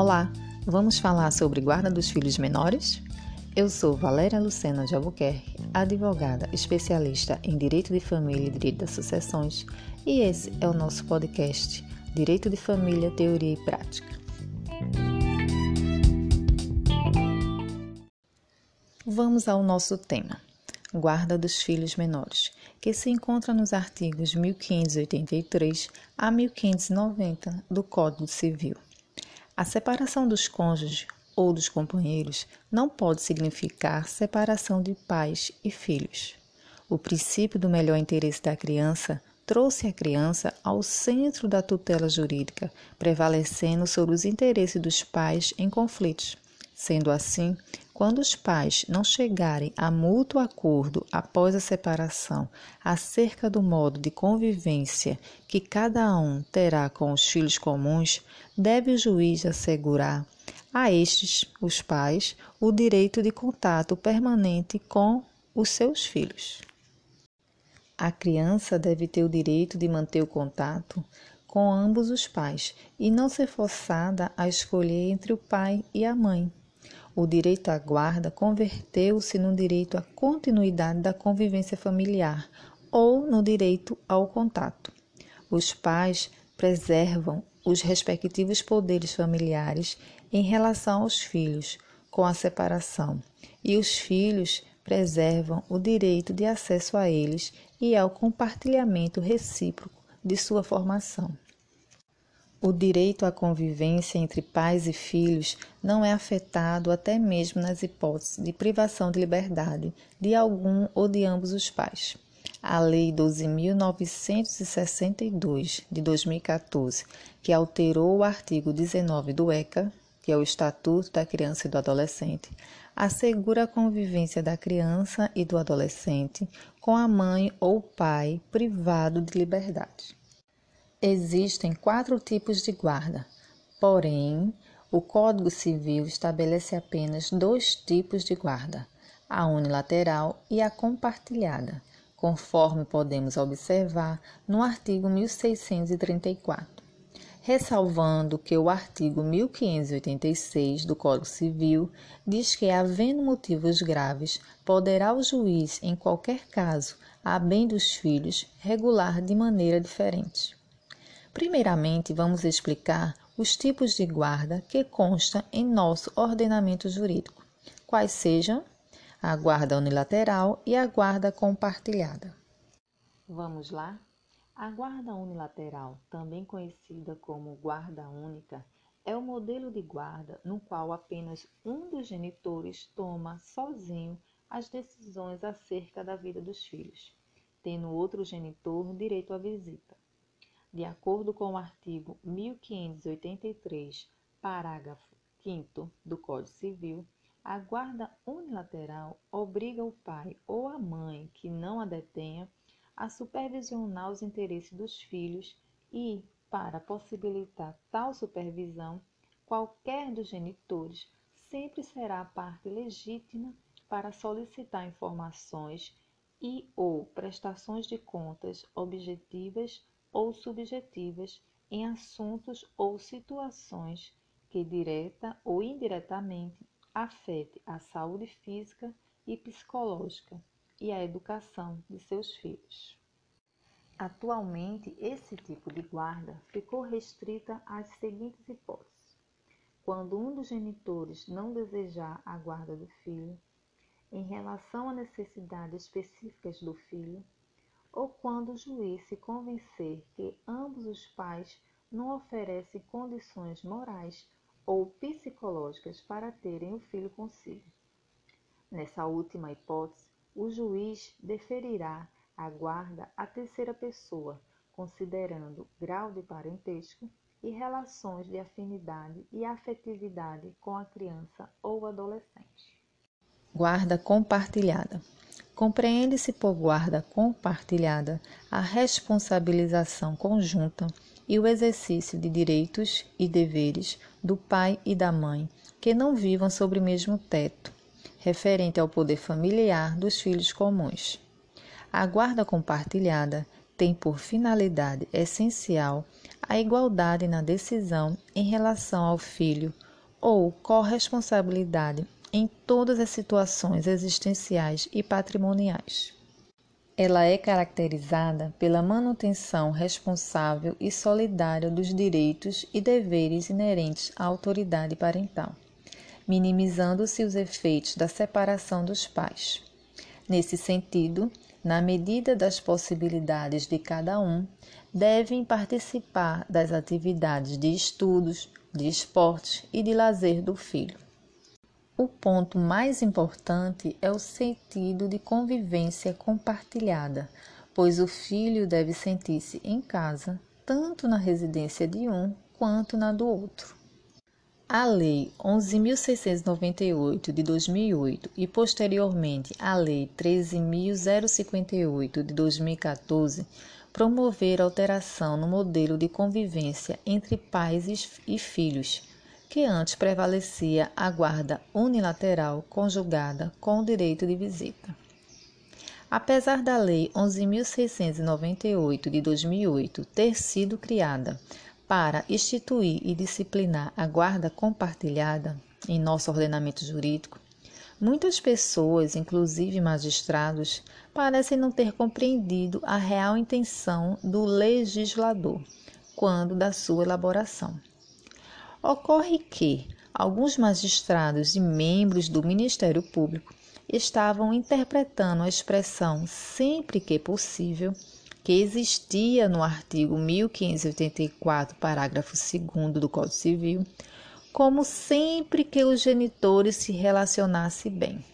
Olá, vamos falar sobre guarda dos filhos menores? Eu sou Valéria Lucena de Albuquerque, advogada especialista em Direito de Família e Direito das Sucessões, e esse é o nosso podcast Direito de Família, Teoria e Prática. Vamos ao nosso tema guarda dos filhos menores, que se encontra nos artigos 1583 a 1590 do Código Civil. A separação dos cônjuges ou dos companheiros não pode significar separação de pais e filhos. O princípio do melhor interesse da criança trouxe a criança ao centro da tutela jurídica, prevalecendo sobre os interesses dos pais em conflitos. Sendo assim, quando os pais não chegarem a mútuo acordo após a separação acerca do modo de convivência que cada um terá com os filhos comuns, deve o juiz assegurar a estes, os pais, o direito de contato permanente com os seus filhos. A criança deve ter o direito de manter o contato com ambos os pais e não ser forçada a escolher entre o pai e a mãe. O direito à guarda converteu-se no direito à continuidade da convivência familiar ou no direito ao contato. Os pais preservam os respectivos poderes familiares em relação aos filhos com a separação, e os filhos preservam o direito de acesso a eles e ao compartilhamento recíproco de sua formação. O direito à convivência entre pais e filhos não é afetado até mesmo nas hipóteses de privação de liberdade de algum ou de ambos os pais. A Lei 12.962 de 2014, que alterou o artigo 19 do ECA, que é o Estatuto da Criança e do Adolescente, assegura a convivência da criança e do adolescente com a mãe ou pai privado de liberdade. Existem quatro tipos de guarda, porém, o Código Civil estabelece apenas dois tipos de guarda: a unilateral e a compartilhada, conforme podemos observar no artigo 1634. Ressalvando que o artigo 1586 do Código Civil diz que, havendo motivos graves, poderá o juiz, em qualquer caso, a bem dos filhos, regular de maneira diferente. Primeiramente, vamos explicar os tipos de guarda que constam em nosso ordenamento jurídico, quais sejam a guarda unilateral e a guarda compartilhada. Vamos lá? A guarda unilateral, também conhecida como guarda única, é o modelo de guarda no qual apenas um dos genitores toma sozinho as decisões acerca da vida dos filhos, tendo outro genitor direito à visita. De acordo com o artigo 1583, parágrafo 5 do Código Civil, a guarda unilateral obriga o pai ou a mãe que não a detenha a supervisionar os interesses dos filhos e, para possibilitar tal supervisão, qualquer dos genitores sempre será a parte legítima para solicitar informações e ou prestações de contas objetivas ou subjetivas em assuntos ou situações que direta ou indiretamente afete a saúde física e psicológica e a educação de seus filhos. Atualmente, esse tipo de guarda ficou restrita às seguintes hipóteses: quando um dos genitores não desejar a guarda do filho, em relação a necessidades específicas do filho, ou quando o juiz se convencer que ambos os pais não oferecem condições morais ou psicológicas para terem o filho consigo. Nessa última hipótese, o juiz deferirá a guarda à terceira pessoa, considerando grau de parentesco e relações de afinidade e afetividade com a criança ou adolescente. Guarda compartilhada. Compreende-se por guarda compartilhada a responsabilização conjunta e o exercício de direitos e deveres do pai e da mãe que não vivam sobre o mesmo teto, referente ao poder familiar dos filhos comuns. A guarda compartilhada tem por finalidade essencial a igualdade na decisão em relação ao filho ou corresponsabilidade em todas as situações existenciais e patrimoniais. Ela é caracterizada pela manutenção responsável e solidária dos direitos e deveres inerentes à autoridade parental, minimizando-se os efeitos da separação dos pais. Nesse sentido, na medida das possibilidades de cada um, devem participar das atividades de estudos, de esportes e de lazer do filho. O ponto mais importante é o sentido de convivência compartilhada, pois o filho deve sentir-se em casa, tanto na residência de um quanto na do outro. A Lei 11.698 de 2008 e posteriormente a Lei 13.058 de 2014 promoveram alteração no modelo de convivência entre pais e filhos que antes prevalecia a guarda unilateral conjugada com o direito de visita. Apesar da Lei 11.698 de 2008 ter sido criada para instituir e disciplinar a guarda compartilhada em nosso ordenamento jurídico, muitas pessoas, inclusive magistrados, parecem não ter compreendido a real intenção do legislador quando da sua elaboração. Ocorre que alguns magistrados e membros do Ministério Público estavam interpretando a expressão sempre que possível, que existia no artigo 1584, parágrafo 2 do Código Civil, como sempre que os genitores se relacionassem bem.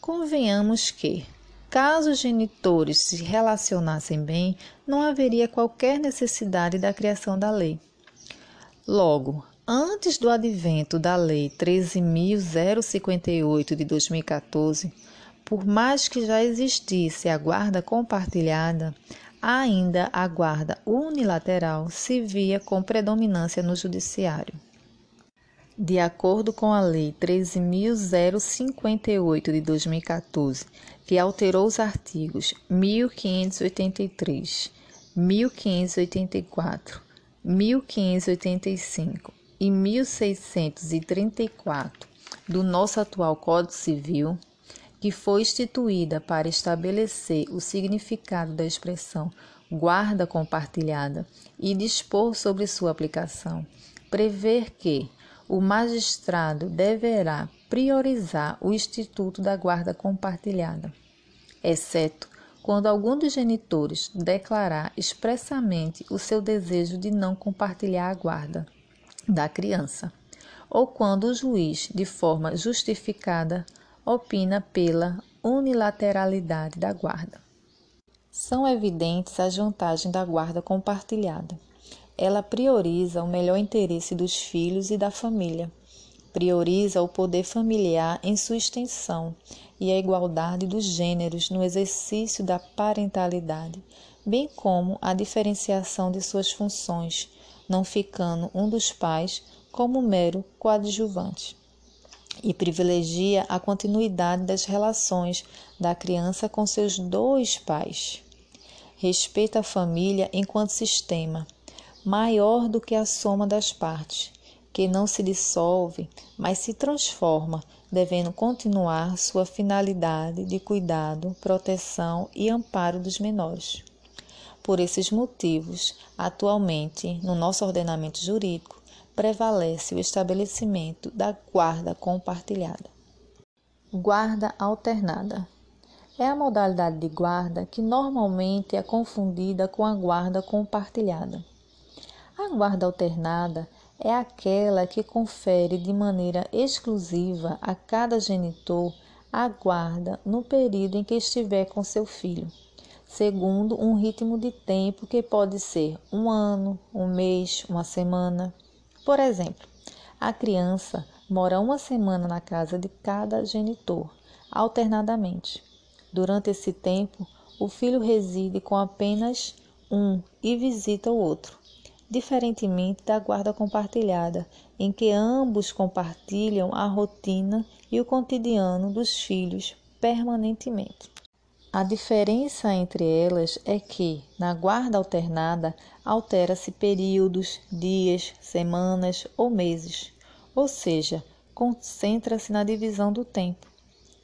Convenhamos que, caso os genitores se relacionassem bem, não haveria qualquer necessidade da criação da lei Logo, antes do advento da Lei 13.058 de 2014, por mais que já existisse a guarda compartilhada, ainda a guarda unilateral se via com predominância no Judiciário. De acordo com a Lei 13.058 de 2014, que alterou os artigos 1583, 1584, 1585 e 1634 do nosso atual Código Civil, que foi instituída para estabelecer o significado da expressão guarda compartilhada e dispor sobre sua aplicação, prever que o magistrado deverá priorizar o instituto da guarda compartilhada, exceto quando algum dos genitores declarar expressamente o seu desejo de não compartilhar a guarda da criança, ou quando o juiz, de forma justificada, opina pela unilateralidade da guarda. São evidentes as vantagens da guarda compartilhada. Ela prioriza o melhor interesse dos filhos e da família, prioriza o poder familiar em sua extensão e a igualdade dos gêneros no exercício da parentalidade, bem como a diferenciação de suas funções, não ficando um dos pais como mero coadjuvante. E privilegia a continuidade das relações da criança com seus dois pais. Respeita a família enquanto sistema, maior do que a soma das partes, que não se dissolve, mas se transforma devendo continuar sua finalidade de cuidado, proteção e amparo dos menores. Por esses motivos, atualmente, no nosso ordenamento jurídico, prevalece o estabelecimento da guarda compartilhada. Guarda alternada é a modalidade de guarda que normalmente é confundida com a guarda compartilhada. A guarda alternada é aquela que confere de maneira exclusiva a cada genitor a guarda no período em que estiver com seu filho, segundo um ritmo de tempo que pode ser um ano, um mês, uma semana. Por exemplo, a criança mora uma semana na casa de cada genitor, alternadamente. Durante esse tempo, o filho reside com apenas um e visita o outro diferentemente da guarda compartilhada, em que ambos compartilham a rotina e o cotidiano dos filhos permanentemente. A diferença entre elas é que, na guarda alternada, altera-se períodos, dias, semanas ou meses, ou seja, concentra-se na divisão do tempo.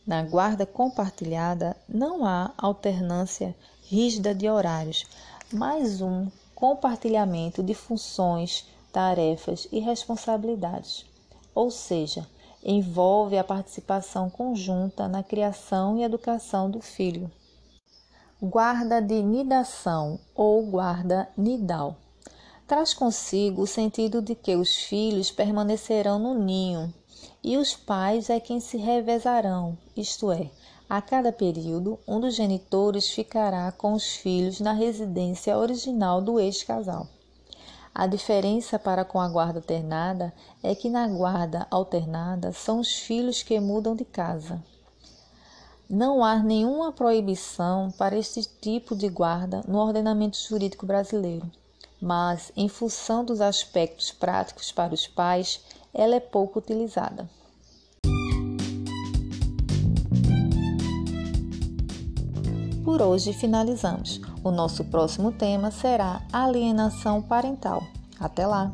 Na guarda compartilhada, não há alternância rígida de horários, mas um compartilhamento de funções, tarefas e responsabilidades. Ou seja, envolve a participação conjunta na criação e educação do filho. Guarda de nidação ou guarda nidal traz consigo o sentido de que os filhos permanecerão no ninho e os pais é quem se revezarão, isto é, a cada período, um dos genitores ficará com os filhos na residência original do ex-casal. A diferença para com a guarda alternada é que na guarda alternada são os filhos que mudam de casa. Não há nenhuma proibição para este tipo de guarda no ordenamento jurídico brasileiro, mas, em função dos aspectos práticos para os pais, ela é pouco utilizada. Por hoje finalizamos. O nosso próximo tema será alienação parental. Até lá!